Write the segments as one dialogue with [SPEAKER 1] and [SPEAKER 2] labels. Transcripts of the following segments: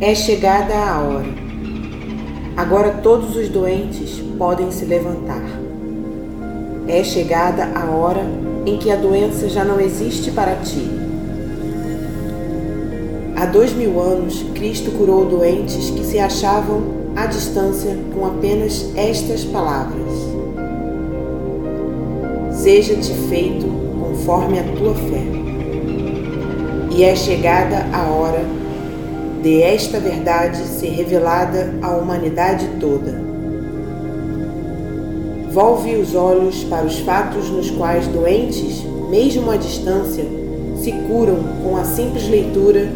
[SPEAKER 1] É chegada a hora. Agora todos os doentes podem se levantar. É chegada a hora em que a doença já não existe para ti. Há dois mil anos, Cristo curou doentes que se achavam à distância com apenas estas palavras: Seja-te feito conforme a tua fé. E é chegada a hora de esta verdade ser revelada à humanidade toda. Volve os olhos para os fatos nos quais doentes, mesmo à distância, se curam com a simples leitura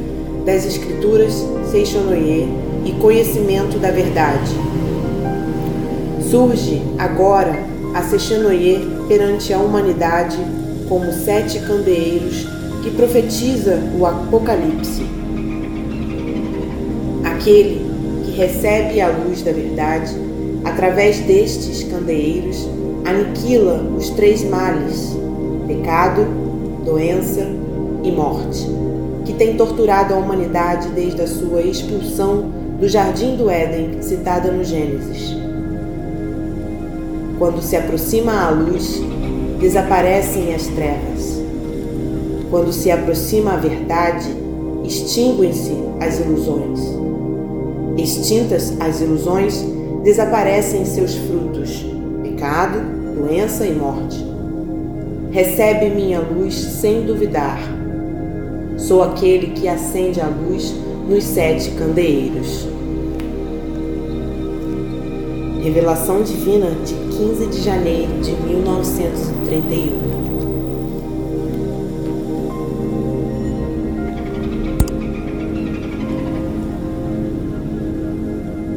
[SPEAKER 1] das Escrituras Seixonoye e conhecimento da verdade. Surge agora a Seixonoye perante a humanidade como sete candeeiros que profetiza o Apocalipse Aquele que recebe a luz da verdade, através destes candeeiros, aniquila os três males: pecado, doença e morte, que tem torturado a humanidade desde a sua expulsão do jardim do Éden, citada no Gênesis. Quando se aproxima a luz, desaparecem as trevas. Quando se aproxima a verdade, extinguem-se as ilusões. Extintas as ilusões, desaparecem seus frutos: pecado, doença e morte. Recebe minha luz sem duvidar. Sou aquele que acende a luz nos sete candeeiros. Revelação Divina de 15 de janeiro de 1931